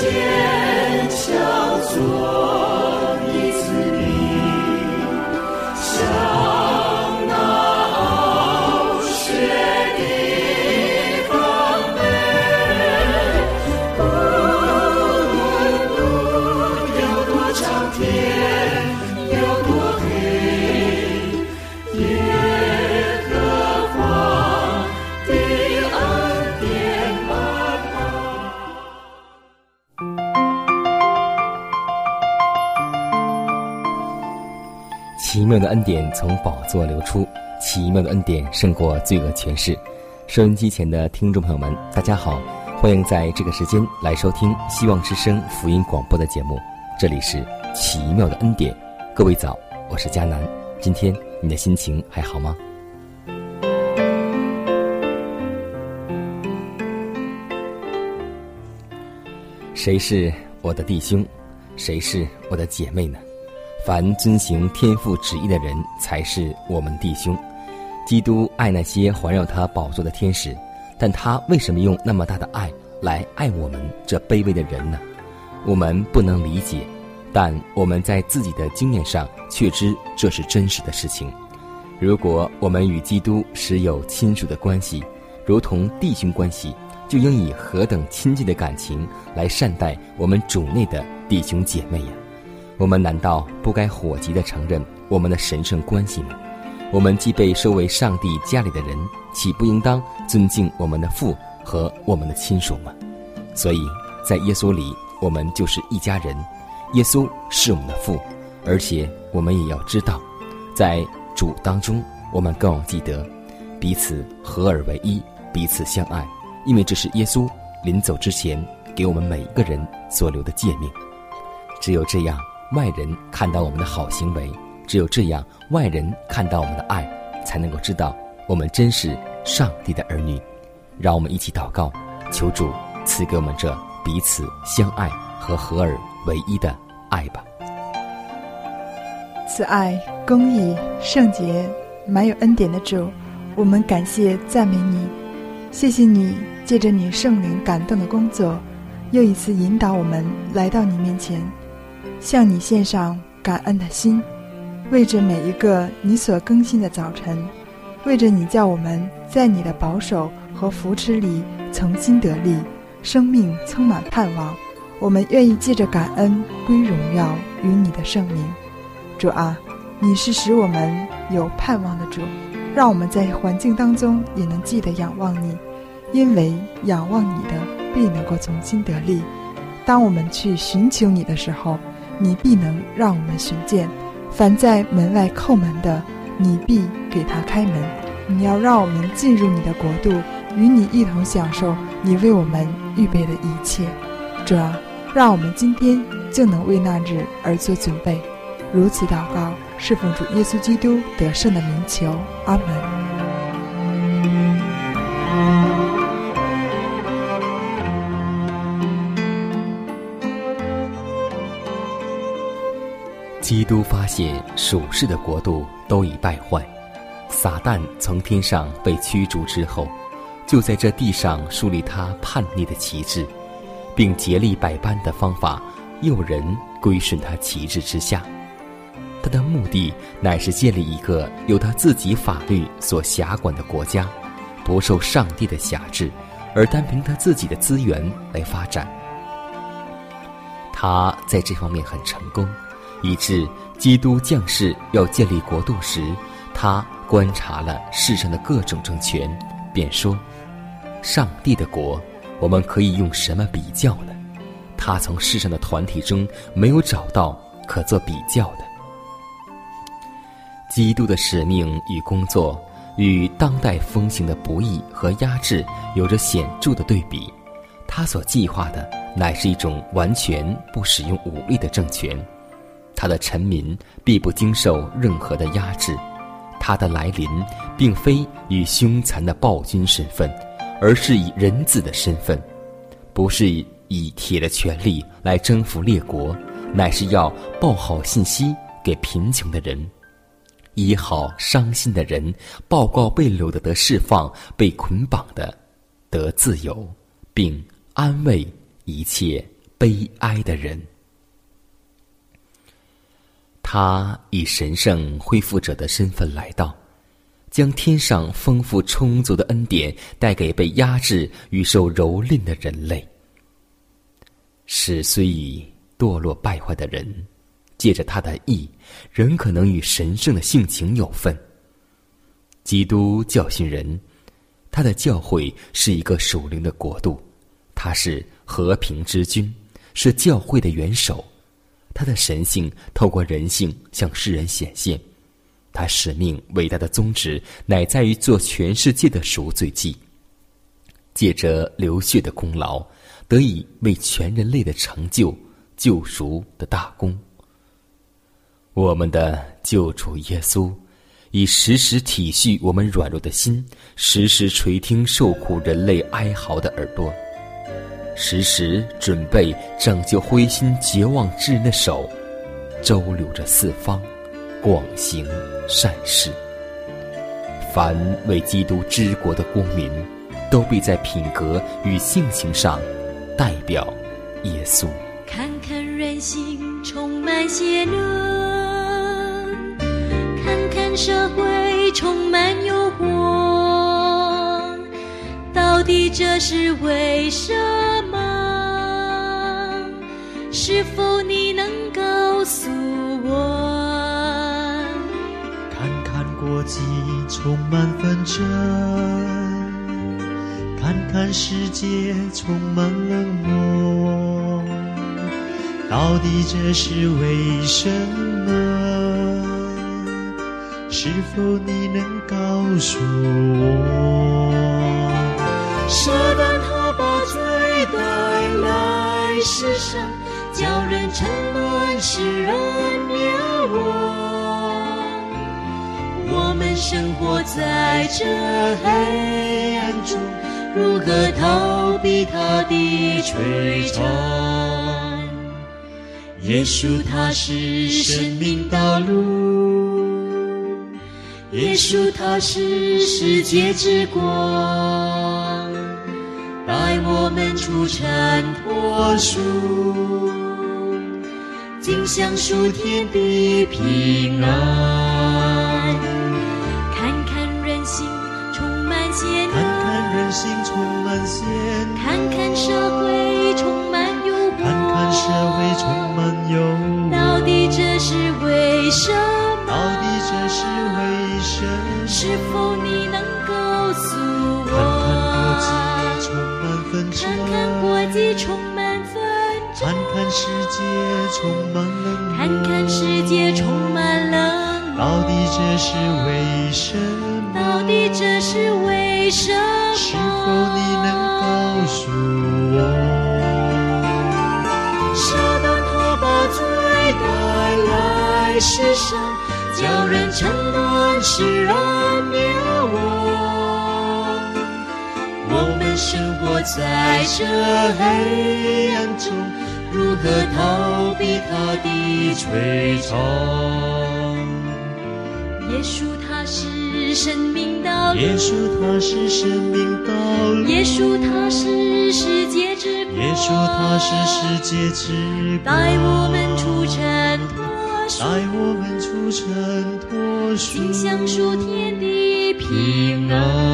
奇恩典从宝座流出，奇妙的恩典胜过罪恶权势。收音机前的听众朋友们，大家好，欢迎在这个时间来收听希望之声福音广播的节目。这里是奇妙的恩典，各位早，我是佳南。今天你的心情还好吗？谁是我的弟兄？谁是我的姐妹呢？凡遵行天父旨意的人，才是我们弟兄。基督爱那些环绕他宝座的天使，但他为什么用那么大的爱来爱我们这卑微的人呢？我们不能理解，但我们在自己的经验上却知这是真实的事情。如果我们与基督实有亲属的关系，如同弟兄关系，就应以何等亲近的感情来善待我们主内的弟兄姐妹呀！我们难道不该火急地承认我们的神圣关系吗？我们既被收为上帝家里的人，岂不应当尊敬我们的父和我们的亲属吗？所以在耶稣里，我们就是一家人。耶稣是我们的父，而且我们也要知道，在主当中，我们更要记得彼此合而为一，彼此相爱，因为这是耶稣临走之前给我们每一个人所留的诫命。只有这样。外人看到我们的好行为，只有这样，外人看到我们的爱，才能够知道我们真是上帝的儿女。让我们一起祷告，求主赐给我们这彼此相爱和合而为一的爱吧。慈爱、公义、圣洁、满有恩典的主，我们感谢赞美你，谢谢你借着你圣灵感动的工作，又一次引导我们来到你面前。向你献上感恩的心，为着每一个你所更新的早晨，为着你叫我们在你的保守和扶持里重新得力，生命充满盼望，我们愿意借着感恩归荣耀于你的圣名。主啊，你是使我们有盼望的主，让我们在环境当中也能记得仰望你，因为仰望你的必能够重新得力。当我们去寻求你的时候。你必能让我们寻见，凡在门外叩门的，你必给他开门。你要让我们进入你的国度，与你一同享受你为我们预备的一切。主啊，让我们今天就能为那日而做准备。如此祷告，侍奉主耶稣基督得胜的名求。阿门。基督发现属世的国度都已败坏，撒旦从天上被驱逐之后，就在这地上树立他叛逆的旗帜，并竭力百般的方法诱人归顺他旗帜之下。他的目的乃是建立一个由他自己法律所辖管的国家，不受上帝的辖制，而单凭他自己的资源来发展。他在这方面很成功。以致基督降世要建立国度时，他观察了世上的各种政权，便说：“上帝的国，我们可以用什么比较呢？”他从世上的团体中没有找到可做比较的。基督的使命与工作，与当代风行的不义和压制有着显著的对比。他所计划的，乃是一种完全不使用武力的政权。他的臣民必不经受任何的压制。他的来临，并非以凶残的暴君身份，而是以人子的身份，不是以铁的权力来征服列国，乃是要报好信息给贫穷的人，医好伤心的人，报告被掳的得释放，被捆绑的得自由，并安慰一切悲哀的人。他以神圣恢复者的身份来到，将天上丰富充足的恩典带给被压制与受蹂躏的人类，使虽已堕落败坏的人，借着他的意，仍可能与神圣的性情有份。基督教训人，他的教会是一个属灵的国度，他是和平之君，是教会的元首。他的神性透过人性向世人显现，他使命伟大的宗旨乃在于做全世界的赎罪祭，借着流血的功劳，得以为全人类的成就救赎的大功。我们的救主耶稣，以时时体恤我们软弱的心，时时垂听受苦人类哀嚎的耳朵。时时准备拯救灰心绝望之人的手，周流着四方，广行善事。凡为基督之国的公民，都必在品格与性情上代表耶稣。看看人心充满邪恶，看看社会充满诱惑，到底这是为什么？是否你能告诉我？看看国际充满纷争，看看世界充满冷漠，到底这是为什么？是否你能告诉我？舍得他把罪带来世上。叫人沉沦，使人灭亡。我们生活在这黑暗中，如何逃避他的摧残？耶稣他是生命道路，耶稣他是世界之光，带我们出尘脱俗。尽享数天的平安。看看人心充满险恶，看看人心充满险恶，看看社会充满诱惑，看看社会充满诱惑。到底这是为什么？到底这是为什么？是否你能告诉我？看看国际充满纷争，看看国际充世界。充满冷看看世界充满冷漠，到底这是为什么？到底这是为什么？是否你能告诉我？舍得他把罪带来世上，叫人沉沦，使人灭亡。我们生活在这黑暗中。如何逃避他的摧残？耶稣他是生命道路，耶稣他是生命道路，耶稣他是世界之光，耶稣他是世界之光，带我们出尘脱俗，带我们出尘脱俗，心享数天的平安。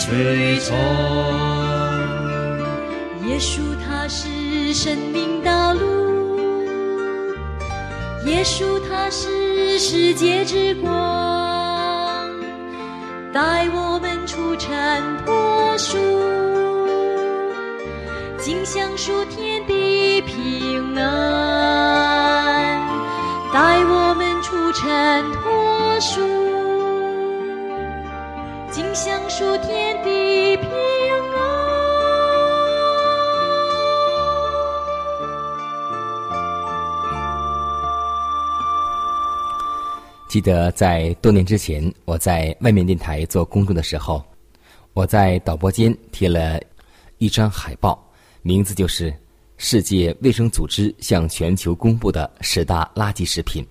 的摧残？耶稣他是生命道路，耶稣他是世界之光，带我们出尘脱俗，尽享属天地平安，带我们出尘脱俗，记得在多年之前，我在外面电台做工作的时候，我在导播间贴了一张海报，名字就是世界卫生组织向全球公布的十大垃圾食品。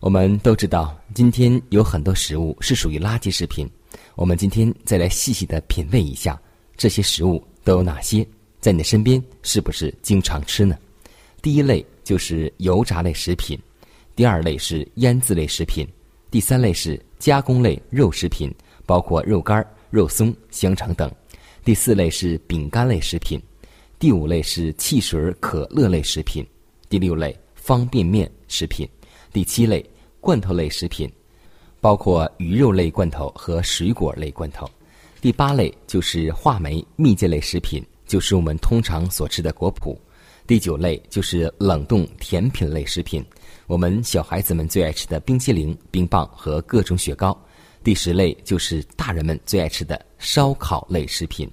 我们都知道，今天有很多食物是属于垃圾食品。我们今天再来细细的品味一下这些食物都有哪些，在你的身边是不是经常吃呢？第一类就是油炸类食品。第二类是腌制类食品，第三类是加工类肉食品，包括肉干、肉松、香肠等；第四类是饼干类食品；第五类是汽水、可乐类食品；第六类方便面食品；第七类罐头类食品，包括鱼肉类罐头和水果类罐头；第八类就是话梅蜜饯类食品，就是我们通常所吃的果脯；第九类就是冷冻甜品类食品。我们小孩子们最爱吃的冰淇淋、冰棒和各种雪糕。第十类就是大人们最爱吃的烧烤类食品。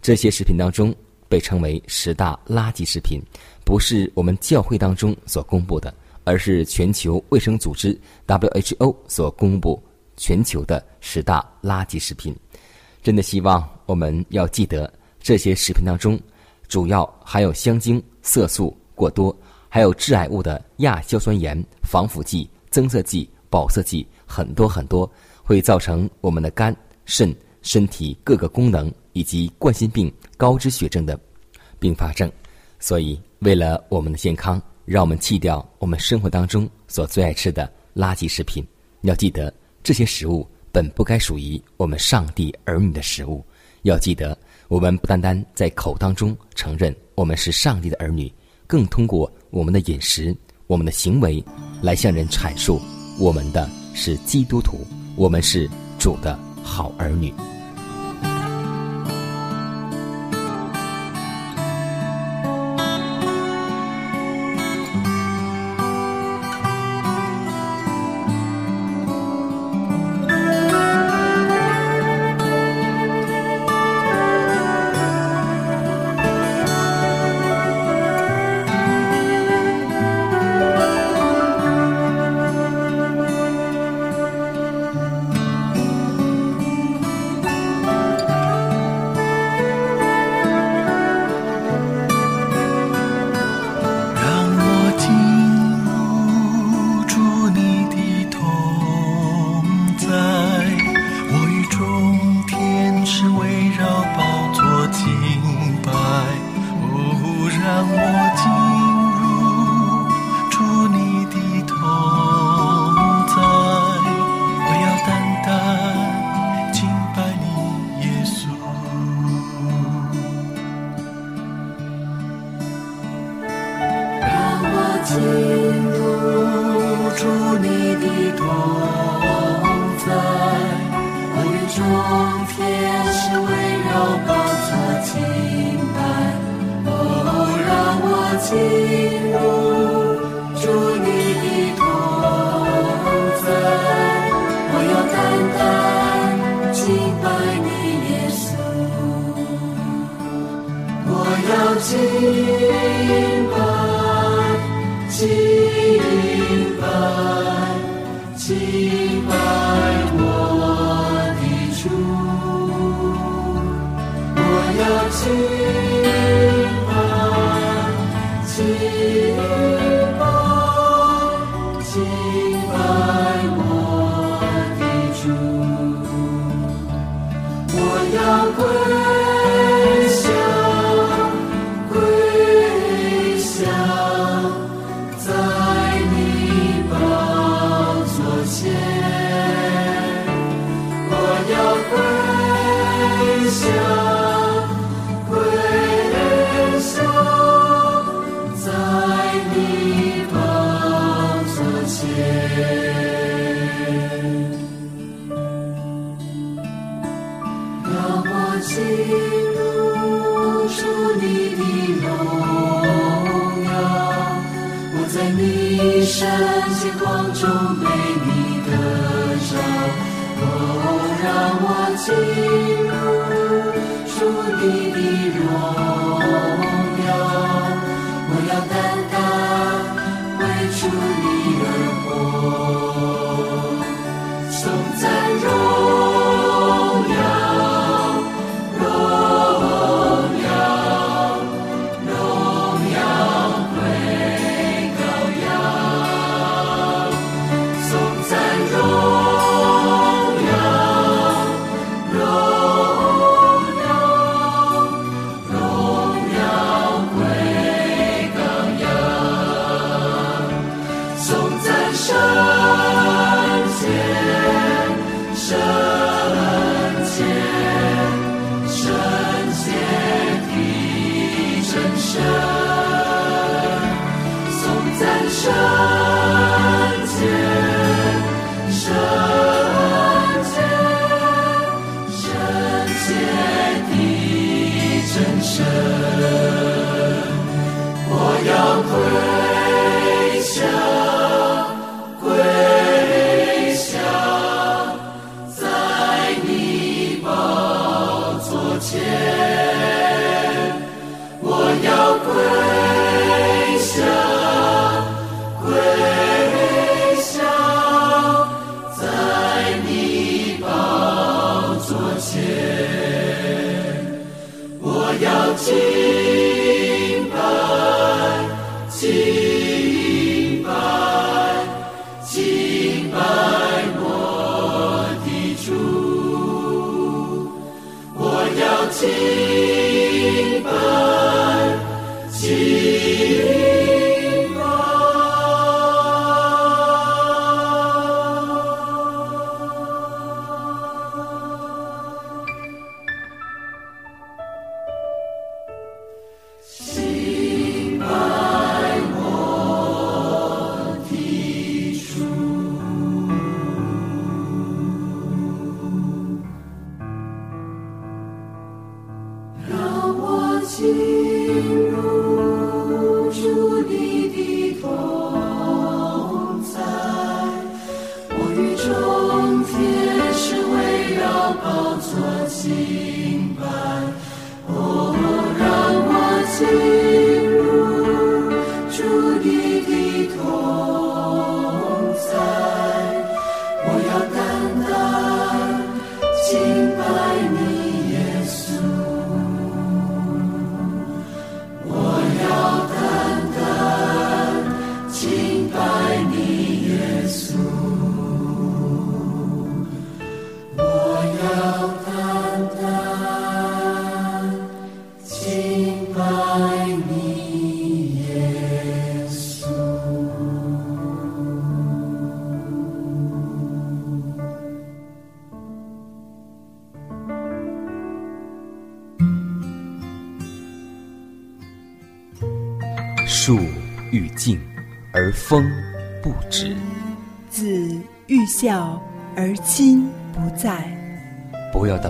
这些食品当中被称为十大垃圾食品，不是我们教会当中所公布的，而是全球卫生组织 WHO 所公布全球的十大垃圾食品。真的希望我们要记得，这些食品当中主要含有香精、色素过多。还有致癌物的亚硝酸盐、防腐剂、增色剂、保色剂很多很多，会造成我们的肝、肾、身体各个功能以及冠心病、高脂血症的并发症。所以，为了我们的健康，让我们弃掉我们生活当中所最爱吃的垃圾食品。要记得，这些食物本不该属于我们上帝儿女的食物。要记得，我们不单单在口当中承认我们是上帝的儿女。更通过我们的饮食、我们的行为，来向人阐述，我们的是基督徒，我们是主的好儿女。我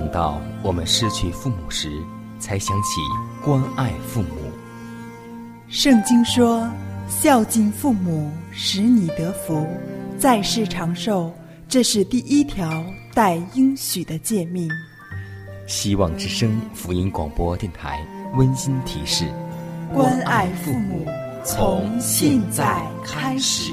等到我们失去父母时，才想起关爱父母。圣经说：“孝敬父母，使你得福，在世长寿。”这是第一条带应许的诫命。希望之声福音广播电台温馨提示：关爱父母，从现在开始。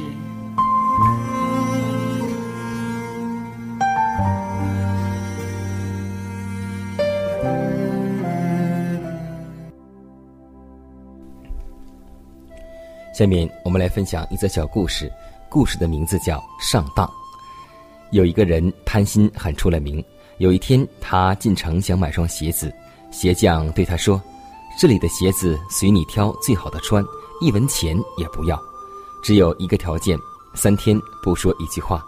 下面我们来分享一则小故事，故事的名字叫《上当》。有一个人贪心很出了名。有一天，他进城想买双鞋子，鞋匠对他说：“这里的鞋子随你挑最好的穿，一文钱也不要，只有一个条件，三天不说一句话。”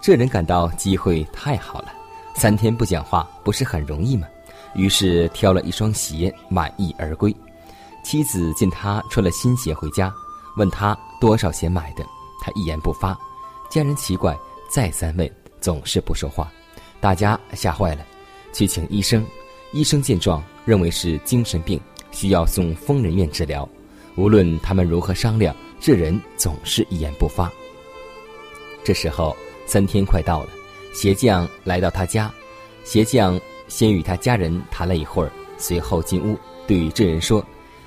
这人感到机会太好了，三天不讲话不是很容易吗？于是挑了一双鞋，满意而归。妻子见他穿了新鞋回家，问他多少钱买的，他一言不发。家人奇怪，再三问，总是不说话。大家吓坏了，去请医生。医生见状，认为是精神病，需要送疯人院治疗。无论他们如何商量，这人总是一言不发。这时候，三天快到了，鞋匠来到他家。鞋匠先与他家人谈了一会儿，随后进屋，对这人说：“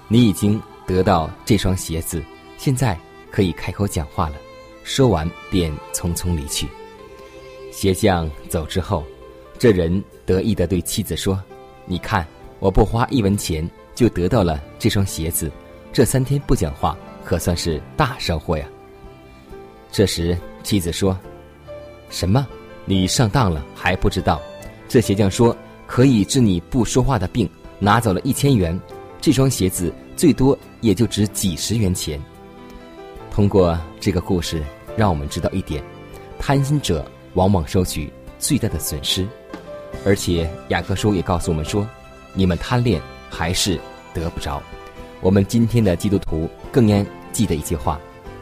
你已经得到这双鞋子，现在可以开口讲话了。”说完，便匆匆离去。鞋匠走之后，这人得意地对妻子说：“你看，我不花一文钱就得到了这双鞋子，这三天不讲话，可算是大收获呀。”这时，妻子说：“什么？你上当了还不知道？这鞋匠说可以治你不说话的病，拿走了一千元，这双鞋子最多也就值几十元钱。”通过这个故事，让我们知道一点：贪心者往往收取最大的损失。而且雅各书也告诉我们说：“你们贪恋还是得不着。”我们今天的基督徒更应记得一句话，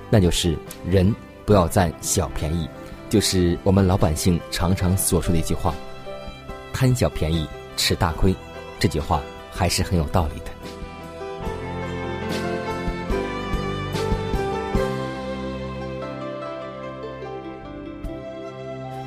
那就是“人不要占小便宜”，就是我们老百姓常常所说的一句话：“贪小便宜吃大亏。”这句话还是很有道理的。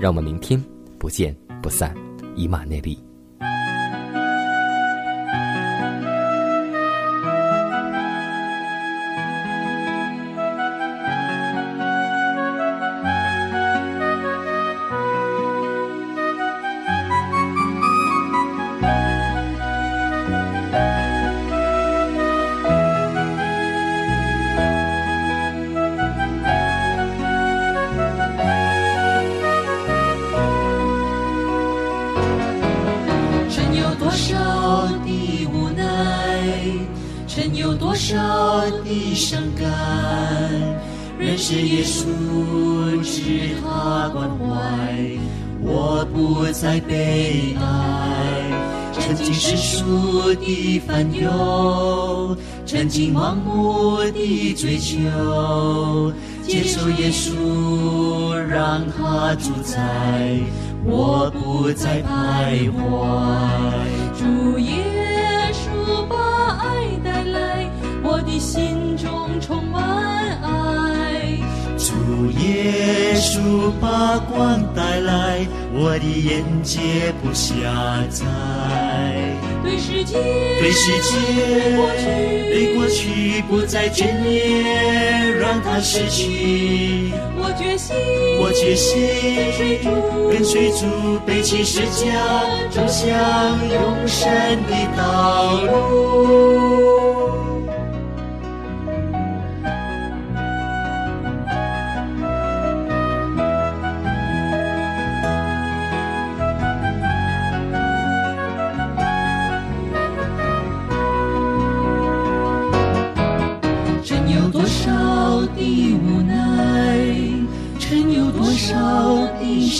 让我们明天不见不散，以马内利。曾经世俗的烦忧，曾经盲目的追求，接受耶稣，让他主宰，我不再徘徊。主耶稣把爱带来，我的心中充满。主耶稣把光带来，我的眼界不狭窄。对世界，对世界，对过去不再眷恋，让它逝去。我决心，我决心跟随主，跟随主，背起十字架，走向永生的道路。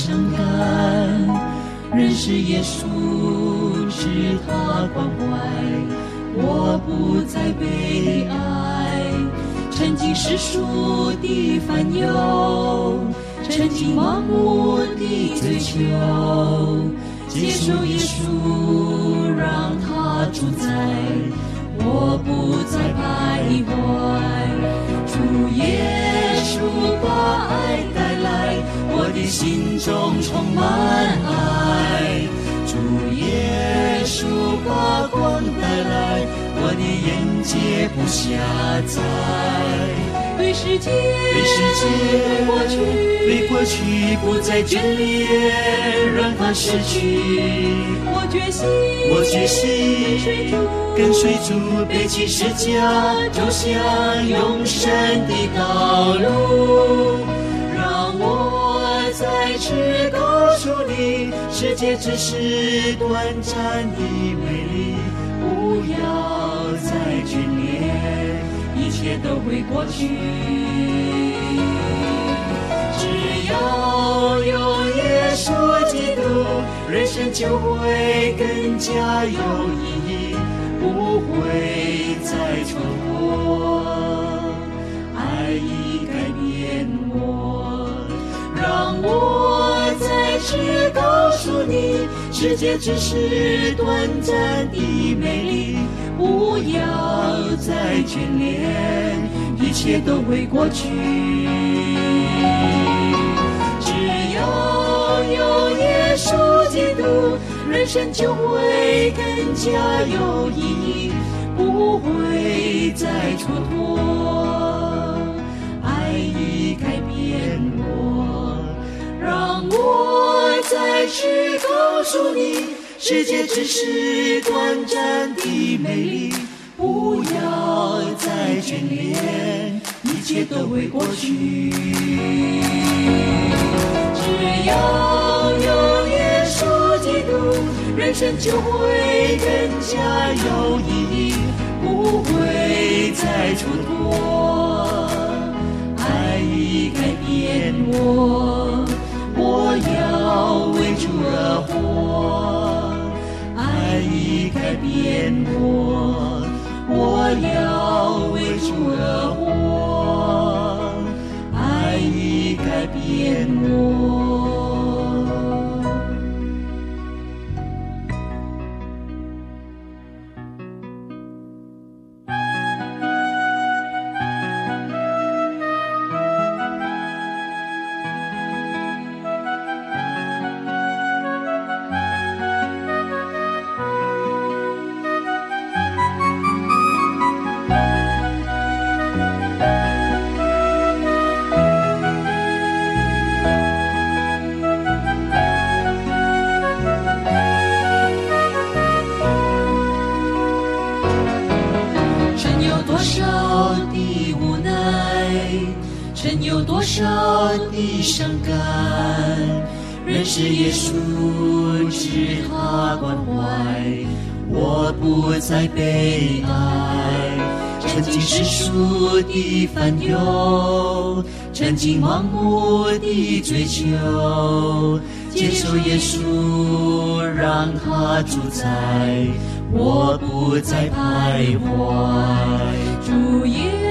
伤感，认识耶稣知他关怀，我不再悲哀。曾经世俗的烦忧，曾经盲目的追求，接受耶稣让他主宰，我不再徘徊。主耶稣把爱带，的心中充满爱。主耶稣把光带来，我的眼界不狭窄。对世界，对世界，对过去，对过去不再眷恋，让它逝去。我决心，我决心跟随主，跟随主，背起十字架，走向永生的道路。让我再次告诉你。世界只是短暂的美丽，不要再眷恋，一切都会过去。只要有耶稣基督，人生就会更加有意义，不会再蹉跎。让我再次告诉你，世界只是短暂的美丽，不要再眷恋，一切都会过去。只要有耶稣基督，人生就会更加有意义，不会再蹉跎。我再次告诉你，世界只是短暂的美丽，不要再眷恋，一切都会过去。只要有耶稣基督，人生就会更加有意义，不会再蹉跎。爱已改变，我已改变我，我要有多少的伤感，认识耶稣，知他关怀，我不再悲哀。曾经世俗的烦忧，曾经盲目的追求，接受耶稣，让他主宰，我不再徘徊。主耶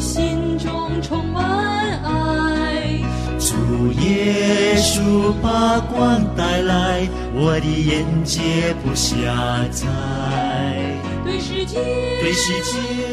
心中充满爱。主耶稣把光带来，我的眼界不狭窄。对世界，对世界